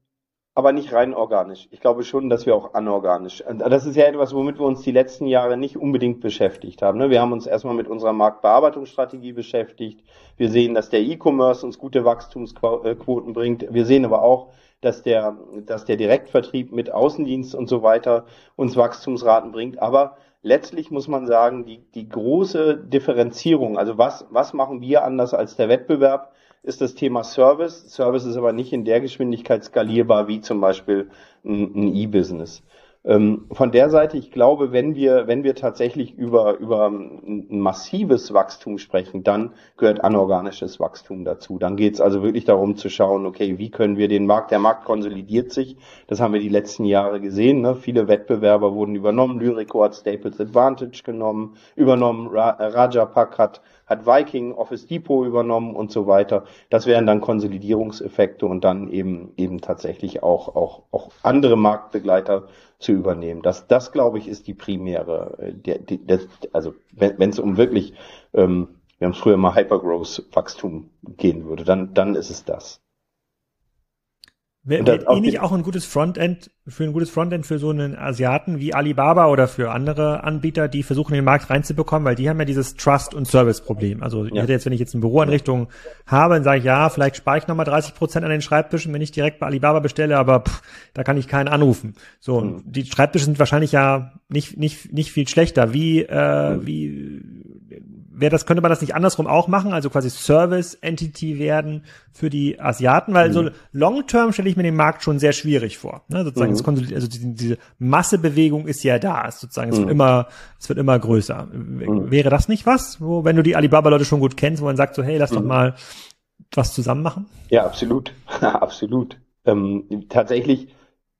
S2: aber nicht rein organisch. Ich glaube schon, dass wir auch anorganisch. Das ist ja etwas, womit wir uns die letzten Jahre nicht unbedingt beschäftigt haben. Ne? Wir haben uns erstmal mit unserer Marktbearbeitungsstrategie beschäftigt. Wir sehen, dass der E-Commerce uns gute Wachstumsquoten bringt. Wir sehen aber auch, dass der, dass der Direktvertrieb mit Außendienst und so weiter uns Wachstumsraten bringt. Aber letztlich muss man sagen, die, die große Differenzierung, also was, was machen wir anders als der Wettbewerb, ist das Thema Service. Service ist aber nicht in der Geschwindigkeit skalierbar wie zum Beispiel ein, E-Business. Ähm, von der Seite, ich glaube, wenn wir, wenn wir tatsächlich über, über ein massives Wachstum sprechen, dann gehört anorganisches Wachstum dazu. Dann geht es also wirklich darum zu schauen, okay, wie können wir den Markt, der Markt konsolidiert sich, das haben wir die letzten Jahre gesehen, ne? viele Wettbewerber wurden übernommen, Lyrico hat Staples Advantage genommen, übernommen, Ra Raja Pak hat hat Viking Office Depot übernommen und so weiter. Das wären dann Konsolidierungseffekte und dann eben eben tatsächlich auch auch auch andere Marktbegleiter zu übernehmen. Das das glaube ich ist die primäre, äh, der, das, also wenn es um wirklich ähm, wir haben früher mal Hypergrowth Wachstum gehen würde, dann dann ist es das.
S1: Wäre wär eh nicht auch ein gutes Frontend für ein gutes Frontend für so einen Asiaten wie Alibaba oder für andere Anbieter, die versuchen, in den Markt reinzubekommen, weil die haben ja dieses Trust- und Service-Problem. Also ich hätte jetzt, wenn ich jetzt eine Büroeinrichtung habe, dann sage ich, ja, vielleicht spare ich nochmal 30 Prozent an den Schreibtischen, wenn ich direkt bei Alibaba bestelle, aber pff, da kann ich keinen anrufen. So, mhm. die Schreibtische sind wahrscheinlich ja nicht, nicht, nicht viel schlechter. Wie, äh, mhm. wie wäre das, könnte man das nicht andersrum auch machen, also quasi Service Entity werden für die Asiaten, weil mhm. so long term stelle ich mir den Markt schon sehr schwierig vor. Ne? Sozusagen, mhm. also die, diese Massebewegung ist ja da, sozusagen, es mhm. wird immer, es wird immer größer. Mhm. Wäre das nicht was, wo, wenn du die Alibaba-Leute schon gut kennst, wo man sagt so, hey, lass doch mhm. mal was zusammen machen?
S2: Ja, absolut, absolut. Ähm, tatsächlich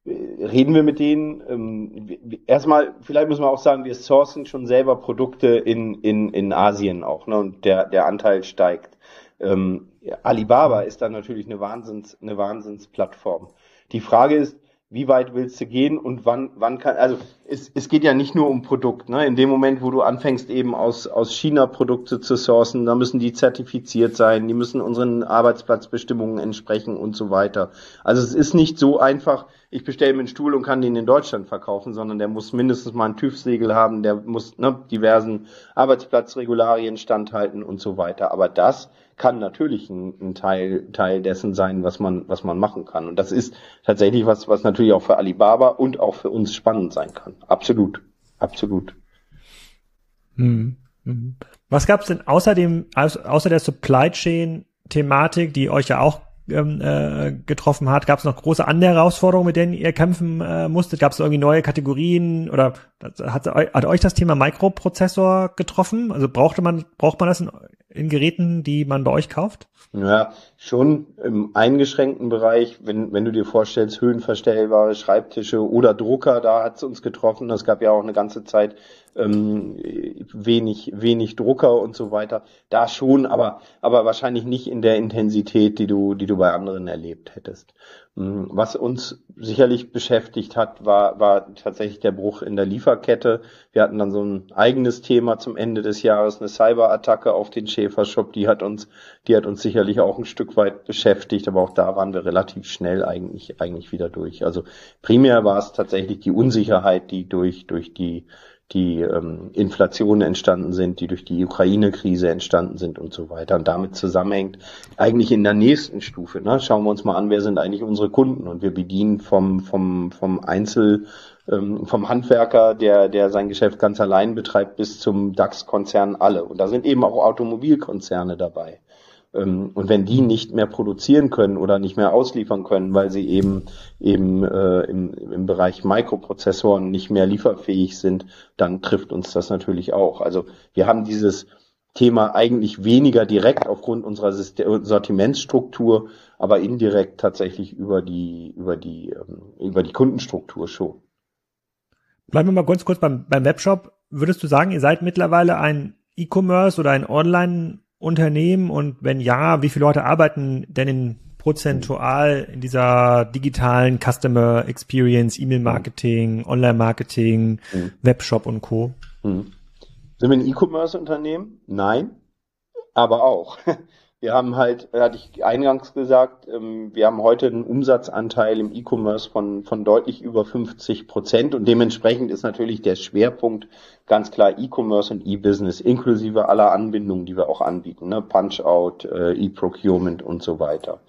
S2: reden wir mit denen. Ähm, erstmal, vielleicht müssen wir auch sagen, wir sourcen schon selber Produkte in, in, in Asien auch, ne? Und der, der Anteil steigt. Ähm, Alibaba ist dann natürlich eine Wahnsinns, eine Wahnsinnsplattform. Die Frage ist, wie weit willst du gehen und wann, wann kann, also es, es geht ja nicht nur um Produkt, ne? In dem Moment, wo du anfängst, eben aus, aus China Produkte zu sourcen, da müssen die zertifiziert sein, die müssen unseren Arbeitsplatzbestimmungen entsprechen und so weiter. Also es ist nicht so einfach, ich bestelle mir einen Stuhl und kann den in Deutschland verkaufen, sondern der muss mindestens mal ein TÜV-Segel haben, der muss ne, diversen Arbeitsplatzregularien standhalten und so weiter. Aber das kann natürlich ein, ein, Teil, Teil dessen sein, was man, was man machen kann. Und das ist tatsächlich was, was natürlich auch für Alibaba und auch für uns spannend sein kann. Absolut. Absolut.
S1: Mhm. Was gab es denn außer dem, außer der Supply Chain Thematik, die euch ja auch ähm, äh, getroffen hat? Gab es noch große andere Herausforderungen, mit denen ihr kämpfen äh, musstet? Gab es irgendwie neue Kategorien oder hat, hat euch das Thema Mikroprozessor getroffen? Also brauchte man braucht man das in, in Geräten, die man bei euch kauft?
S2: Ja, schon im eingeschränkten Bereich, wenn, wenn du dir vorstellst, höhenverstellbare Schreibtische oder Drucker, da hat es uns getroffen. Es gab ja auch eine ganze Zeit ähm, wenig, wenig Drucker und so weiter. Da schon, aber, aber wahrscheinlich nicht in der Intensität, die du, die du bei anderen erlebt hättest. Mm, was uns sicherlich beschäftigt hat, war, war tatsächlich der Bruch in der Lieferkette. Wir hatten dann so ein eigenes Thema zum Ende des Jahres, eine Cyberattacke auf den Schäfershop. Die hat uns, die hat uns sicherlich auch ein Stück weit beschäftigt, aber auch da waren wir relativ schnell eigentlich, eigentlich wieder durch. Also primär war es tatsächlich die Unsicherheit, die durch, durch die die ähm, Inflation entstanden sind, die durch die Ukraine-Krise entstanden sind und so weiter und damit zusammenhängt, eigentlich in der nächsten Stufe. Ne? Schauen wir uns mal an, wer sind eigentlich unsere Kunden und wir bedienen vom, vom, vom Einzel, ähm, vom Handwerker, der, der sein Geschäft ganz allein betreibt, bis zum DAX-Konzern alle. Und da sind eben auch Automobilkonzerne dabei. Ähm, und wenn die nicht mehr produzieren können oder nicht mehr ausliefern können, weil sie eben eben äh, im, im Bereich Mikroprozessoren nicht mehr lieferfähig sind, dann trifft uns das natürlich auch. Also wir haben dieses Thema eigentlich weniger direkt aufgrund unserer Sortimentsstruktur, aber indirekt tatsächlich über die über die ähm, über die Kundenstruktur schon.
S1: Bleiben wir mal ganz kurz beim, beim Webshop. Würdest du sagen, ihr seid mittlerweile ein E-Commerce oder ein Online Unternehmen und wenn ja, wie viele Leute arbeiten denn in prozentual in dieser digitalen Customer Experience, E-Mail-Marketing, Online-Marketing, mhm. Webshop und Co. Mhm.
S2: Sind wir ein E-Commerce-Unternehmen? Nein, aber auch. Wir haben halt, hatte ich eingangs gesagt, ähm, wir haben heute einen Umsatzanteil im E-Commerce von, von deutlich über 50 Prozent und dementsprechend ist natürlich der Schwerpunkt ganz klar E-Commerce und E-Business inklusive aller Anbindungen, die wir auch anbieten, ne? Punch-out, äh, E-Procurement und so weiter.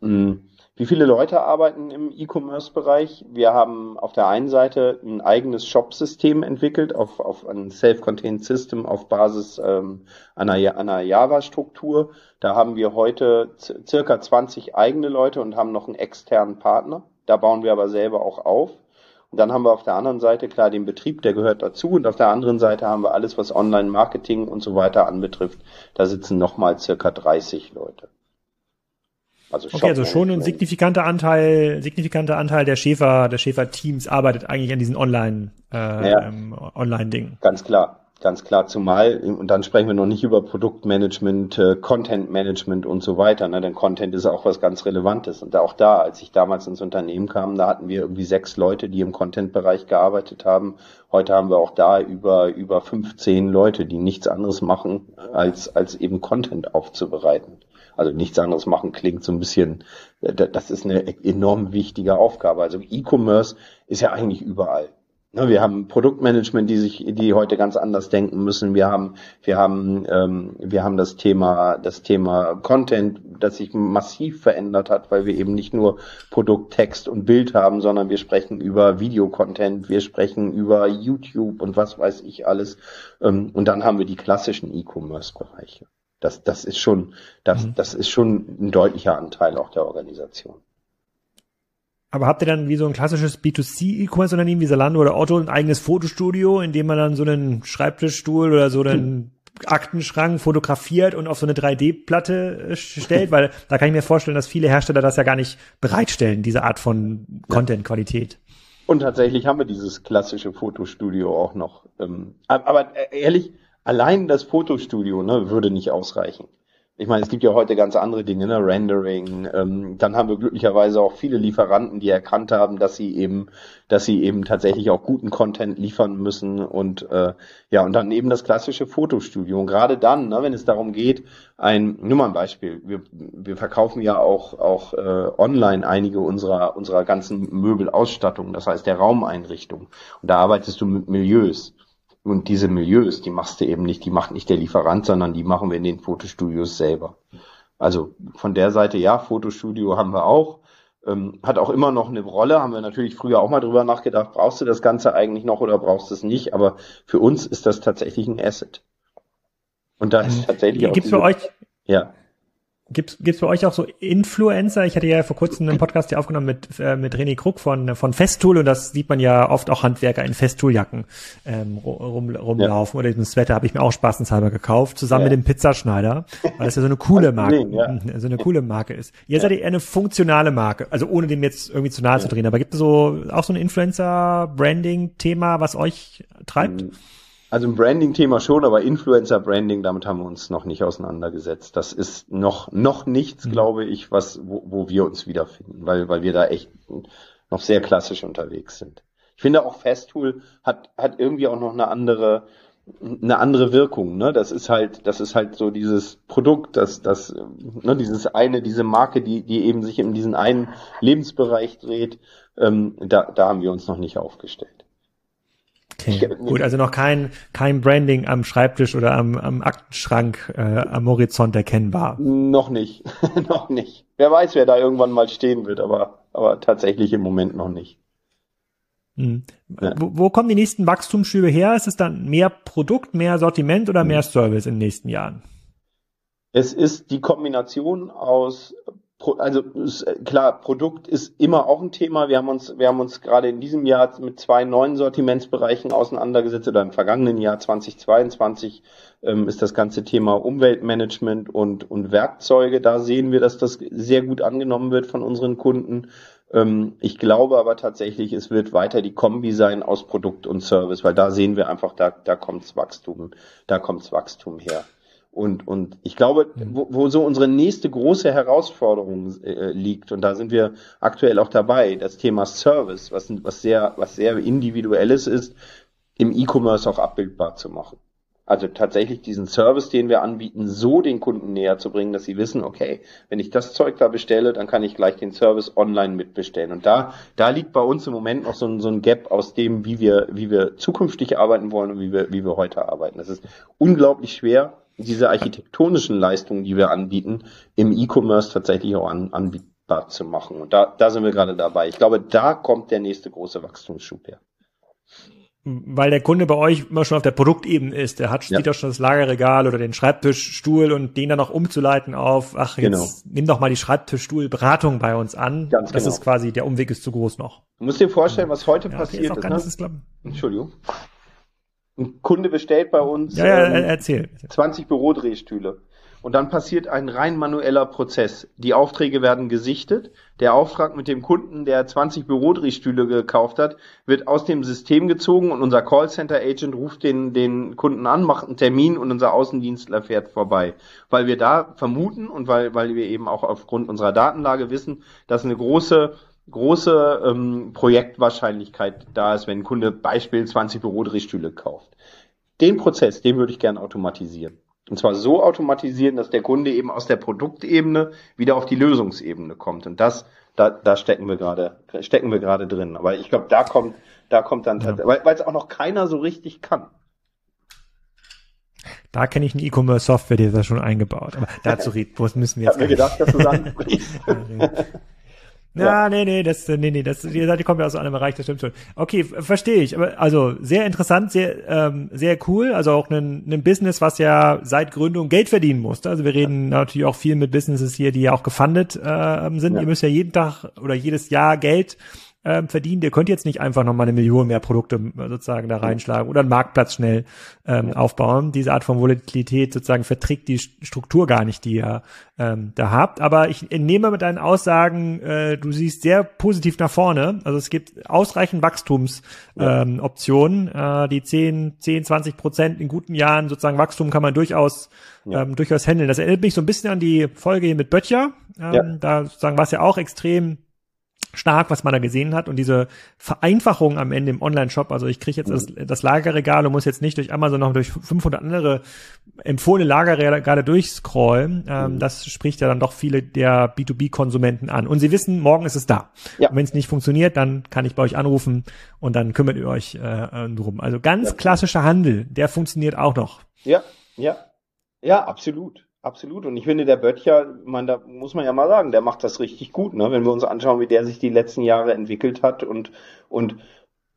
S2: Mhm. Wie viele Leute arbeiten im E-Commerce-Bereich? Wir haben auf der einen Seite ein eigenes Shop-System entwickelt, auf, auf ein Self-Contained System auf Basis ähm, einer, einer Java-Struktur. Da haben wir heute circa 20 eigene Leute und haben noch einen externen Partner. Da bauen wir aber selber auch auf. Und dann haben wir auf der anderen Seite klar den Betrieb, der gehört dazu. Und auf der anderen Seite haben wir alles, was Online-Marketing und so weiter anbetrifft. Da sitzen nochmal circa 30 Leute.
S1: Also okay, also schon ein signifikanter Anteil, signifikanter Anteil der Schäfer, der Schäfer-Teams arbeitet eigentlich an diesen Online, äh, ja, ähm, Online-Dingen.
S2: Ganz klar, ganz klar. Zumal, und dann sprechen wir noch nicht über Produktmanagement, äh, Content-Management und so weiter, ne? denn Content ist auch was ganz Relevantes. Und auch da, als ich damals ins Unternehmen kam, da hatten wir irgendwie sechs Leute, die im Content-Bereich gearbeitet haben. Heute haben wir auch da über, über 15 Leute, die nichts anderes machen, als, als eben Content aufzubereiten. Also nichts anderes machen klingt so ein bisschen, äh, das ist eine enorm wichtige Aufgabe. Also E-Commerce ist ja eigentlich überall. Ne, wir haben Produktmanagement, die sich, die heute ganz anders denken müssen. Wir haben, wir haben, ähm, wir haben das Thema, das Thema Content, das sich massiv verändert hat, weil wir eben nicht nur Produkt, Text und Bild haben, sondern wir sprechen über Videocontent, wir sprechen über YouTube und was weiß ich alles. Ähm, und dann haben wir die klassischen E-Commerce-Bereiche. Das, das ist schon, das, mhm. das ist schon ein deutlicher Anteil auch der Organisation.
S1: Aber habt ihr dann wie so ein klassisches B2C-E-Commerce-Unternehmen wie Salando oder Otto ein eigenes Fotostudio, in dem man dann so einen Schreibtischstuhl oder so einen. Aktenschrank fotografiert und auf so eine 3D-Platte äh, stellt? Weil da kann ich mir vorstellen, dass viele Hersteller das ja gar nicht bereitstellen, diese Art von Content-Qualität.
S2: Und tatsächlich haben wir dieses klassische Fotostudio auch noch. Ähm, aber äh, ehrlich, allein das Fotostudio ne, würde nicht ausreichen. Ich meine, es gibt ja heute ganz andere Dinge, ne? Rendering. Ähm, dann haben wir glücklicherweise auch viele Lieferanten, die erkannt haben, dass sie eben, dass sie eben tatsächlich auch guten Content liefern müssen und äh, ja und dann eben das klassische Fotostudio. Und gerade dann, ne, wenn es darum geht, ein, nur mal ein Beispiel. Wir, wir verkaufen ja auch auch äh, online einige unserer unserer ganzen Möbelausstattung, das heißt der Raumeinrichtung. Und da arbeitest du mit Milieus. Und diese Milieus, die machst du eben nicht, die macht nicht der Lieferant, sondern die machen wir in den Fotostudios selber. Also von der Seite, ja, Fotostudio haben wir auch. Ähm, hat auch immer noch eine Rolle, haben wir natürlich früher auch mal drüber nachgedacht, brauchst du das Ganze eigentlich noch oder brauchst du es nicht, aber für uns ist das tatsächlich ein Asset.
S1: Und da ist ähm, tatsächlich auch. Gibt's für euch, ja. Gibt es bei euch auch so Influencer? Ich hatte ja vor kurzem einen Podcast hier aufgenommen mit, äh, mit René Krug von, von Festool und das sieht man ja oft auch Handwerker in Festool-Jacken ähm, rum, rumlaufen. Ja. Oder diesen Sweater habe ich mir auch spaßenshalber gekauft, zusammen ja. mit dem Pizzaschneider, weil es ja so eine coole Marke, ja. so eine coole Marke ist. Ihr seid ja eine funktionale Marke, also ohne dem jetzt irgendwie zu nahe zu drehen. Aber gibt es so auch so ein Influencer-Branding-Thema, was euch treibt? Mhm.
S2: Also ein Branding-Thema schon, aber Influencer-Branding, damit haben wir uns noch nicht auseinandergesetzt. Das ist noch, noch nichts, mhm. glaube ich, was, wo, wo wir uns wiederfinden, weil, weil wir da echt noch sehr klassisch unterwegs sind. Ich finde auch Festool hat, hat irgendwie auch noch eine andere, eine andere Wirkung, ne? Das ist halt, das ist halt so dieses Produkt, das, das, ne, dieses eine, diese Marke, die, die eben sich in diesen einen Lebensbereich dreht, ähm, da, da haben wir uns noch nicht aufgestellt.
S1: Okay. Gut, also noch kein, kein Branding am Schreibtisch oder am, am Aktenschrank äh, am Horizont erkennbar.
S2: Noch nicht, noch nicht. Wer weiß, wer da irgendwann mal stehen wird, aber, aber tatsächlich im Moment noch nicht.
S1: Hm. Ja. Wo, wo kommen die nächsten Wachstumsschübe her? Ist es dann mehr Produkt, mehr Sortiment oder mehr hm. Service in den nächsten Jahren?
S2: Es ist die Kombination aus also klar, Produkt ist immer auch ein Thema. Wir haben uns, wir haben uns gerade in diesem Jahr mit zwei neuen Sortimentsbereichen auseinandergesetzt oder im vergangenen Jahr 2022 ähm, ist das ganze Thema Umweltmanagement und, und Werkzeuge. Da sehen wir, dass das sehr gut angenommen wird von unseren Kunden. Ähm, ich glaube aber tatsächlich, es wird weiter die Kombi sein aus Produkt und Service, weil da sehen wir einfach, da, da kommt's Wachstum, da kommt's Wachstum her. Und, und ich glaube, mhm. wo, wo so unsere nächste große Herausforderung äh, liegt, und da sind wir aktuell auch dabei, das Thema Service, was, was sehr, was sehr individuelles ist, im E-Commerce auch abbildbar zu machen. Also tatsächlich diesen Service, den wir anbieten, so den Kunden näher zu bringen, dass sie wissen, okay, wenn ich das Zeug da bestelle, dann kann ich gleich den Service online mitbestellen. Und da, da liegt bei uns im Moment noch so ein, so ein Gap aus dem, wie wir, wie wir zukünftig arbeiten wollen und wie wir, wie wir heute arbeiten. Das ist unglaublich schwer, diese architektonischen Leistungen, die wir anbieten, im E-Commerce tatsächlich auch an, anbietbar zu machen. Und da, da sind wir gerade dabei. Ich glaube, da kommt der nächste große Wachstumsschub her.
S1: weil der Kunde bei euch immer schon auf der Produktebene ist. Der hat steht ja. schon das Lagerregal oder den Schreibtischstuhl und den dann noch umzuleiten auf, ach, jetzt genau. nimm doch mal die Schreibtischstuhlberatung bei uns an. Ganz das genau. ist quasi, der Umweg ist zu groß noch.
S2: Du musst dir vorstellen, was heute ja, passiert ist. ist ne? Entschuldigung. Ein Kunde bestellt bei uns
S1: ja, ja, ähm, erzähl.
S2: 20 Bürodrehstühle. Und dann passiert ein rein manueller Prozess. Die Aufträge werden gesichtet. Der Auftrag mit dem Kunden, der 20 Bürodrehstühle gekauft hat, wird aus dem System gezogen und unser Callcenter-Agent ruft den, den Kunden an, macht einen Termin und unser Außendienstler fährt vorbei. Weil wir da vermuten und weil, weil wir eben auch aufgrund unserer Datenlage wissen, dass eine große große ähm, Projektwahrscheinlichkeit da ist, wenn ein Kunde Beispiel 20 Bürodrehstühle kauft. Den Prozess, den würde ich gerne automatisieren. Und zwar so automatisieren, dass der Kunde eben aus der Produktebene wieder auf die Lösungsebene kommt. Und das, da, da stecken wir gerade, stecken wir gerade drin. Aber ich glaube, da kommt, da kommt dann, ja. weil es auch noch keiner so richtig kann.
S1: Da kenne ich eine E-Commerce-Software, die ist da schon eingebaut. Aber dazu müssen wir jetzt. Ich habe mir gedacht, dass du sagen Ja, ja, nee, nee, das, nee, nee, das, die Seite kommt ja aus einem Bereich, das stimmt schon. Okay, verstehe ich. Aber also sehr interessant, sehr, ähm, sehr cool. Also auch ein, ein Business, was ja seit Gründung Geld verdienen musste. Also wir reden ja. natürlich auch viel mit Businesses hier, die ja auch gefundet äh, sind. Ja. Ihr müsst ja jeden Tag oder jedes Jahr Geld ähm, verdient. Ihr könnt jetzt nicht einfach nochmal eine Million mehr Produkte äh, sozusagen da reinschlagen oder einen Marktplatz schnell ähm, aufbauen. Diese Art von Volatilität sozusagen verträgt die Struktur gar nicht, die ihr ähm, da habt. Aber ich entnehme mit deinen Aussagen, äh, du siehst sehr positiv nach vorne. Also es gibt ausreichend Wachstumsoptionen. Ähm, äh, die 10, 10, 20 Prozent in guten Jahren sozusagen Wachstum kann man durchaus ja. ähm, durchaus handeln. Das erinnert mich so ein bisschen an die Folge hier mit Böttcher. Ähm, ja. Da sozusagen war es ja auch extrem stark, was man da gesehen hat und diese Vereinfachung am Ende im Online-Shop, also ich kriege jetzt das, das, Lagerregal und muss jetzt nicht durch Amazon noch durch 500 andere empfohlene Lagerregale durchscrollen, ähm, mhm. das spricht ja dann doch viele der B2B-Konsumenten an und sie wissen, morgen ist es da. Ja. Und wenn es nicht funktioniert, dann kann ich bei euch anrufen und dann kümmert ihr euch äh, drum. Also ganz ja. klassischer Handel, der funktioniert auch noch.
S2: Ja, ja, ja, absolut. Absolut. Und ich finde, der Böttcher, man, da muss man ja mal sagen, der macht das richtig gut, ne? Wenn wir uns anschauen, wie der sich die letzten Jahre entwickelt hat und, und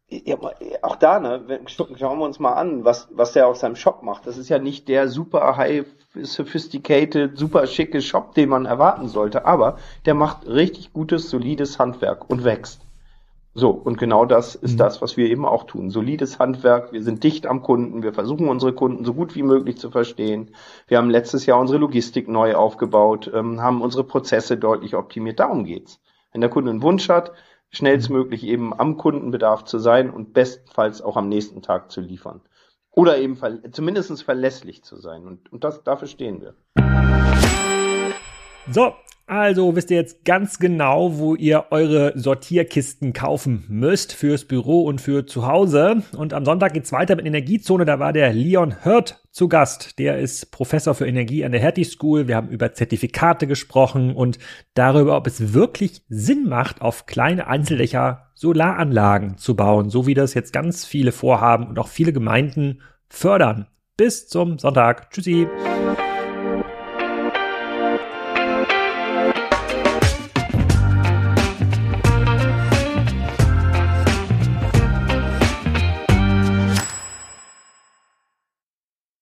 S2: ja, auch da, ne, schauen wir uns mal an, was, was der auf seinem Shop macht. Das ist ja nicht der super high sophisticated, super schicke Shop, den man erwarten sollte, aber der macht richtig gutes, solides Handwerk und wächst. So, und genau das ist mhm. das, was wir eben auch tun. Solides Handwerk, wir sind dicht am Kunden, wir versuchen unsere Kunden so gut wie möglich zu verstehen. Wir haben letztes Jahr unsere Logistik neu aufgebaut, ähm, haben unsere Prozesse deutlich optimiert. Darum geht's. Wenn der Kunde einen Wunsch hat, schnellstmöglich eben am Kundenbedarf zu sein und bestenfalls auch am nächsten Tag zu liefern. Oder eben ver zumindest verlässlich zu sein. Und, und das, dafür stehen wir.
S1: So, also wisst ihr jetzt ganz genau, wo ihr eure Sortierkisten kaufen müsst fürs Büro und für zu Hause. Und am Sonntag geht's weiter mit Energiezone. Da war der Leon Hirt zu Gast. Der ist Professor für Energie an der Hertie School. Wir haben über Zertifikate gesprochen und darüber, ob es wirklich Sinn macht, auf kleine Einzeldächer Solaranlagen zu bauen, so wie das jetzt ganz viele vorhaben und auch viele Gemeinden fördern. Bis zum Sonntag. Tschüssi.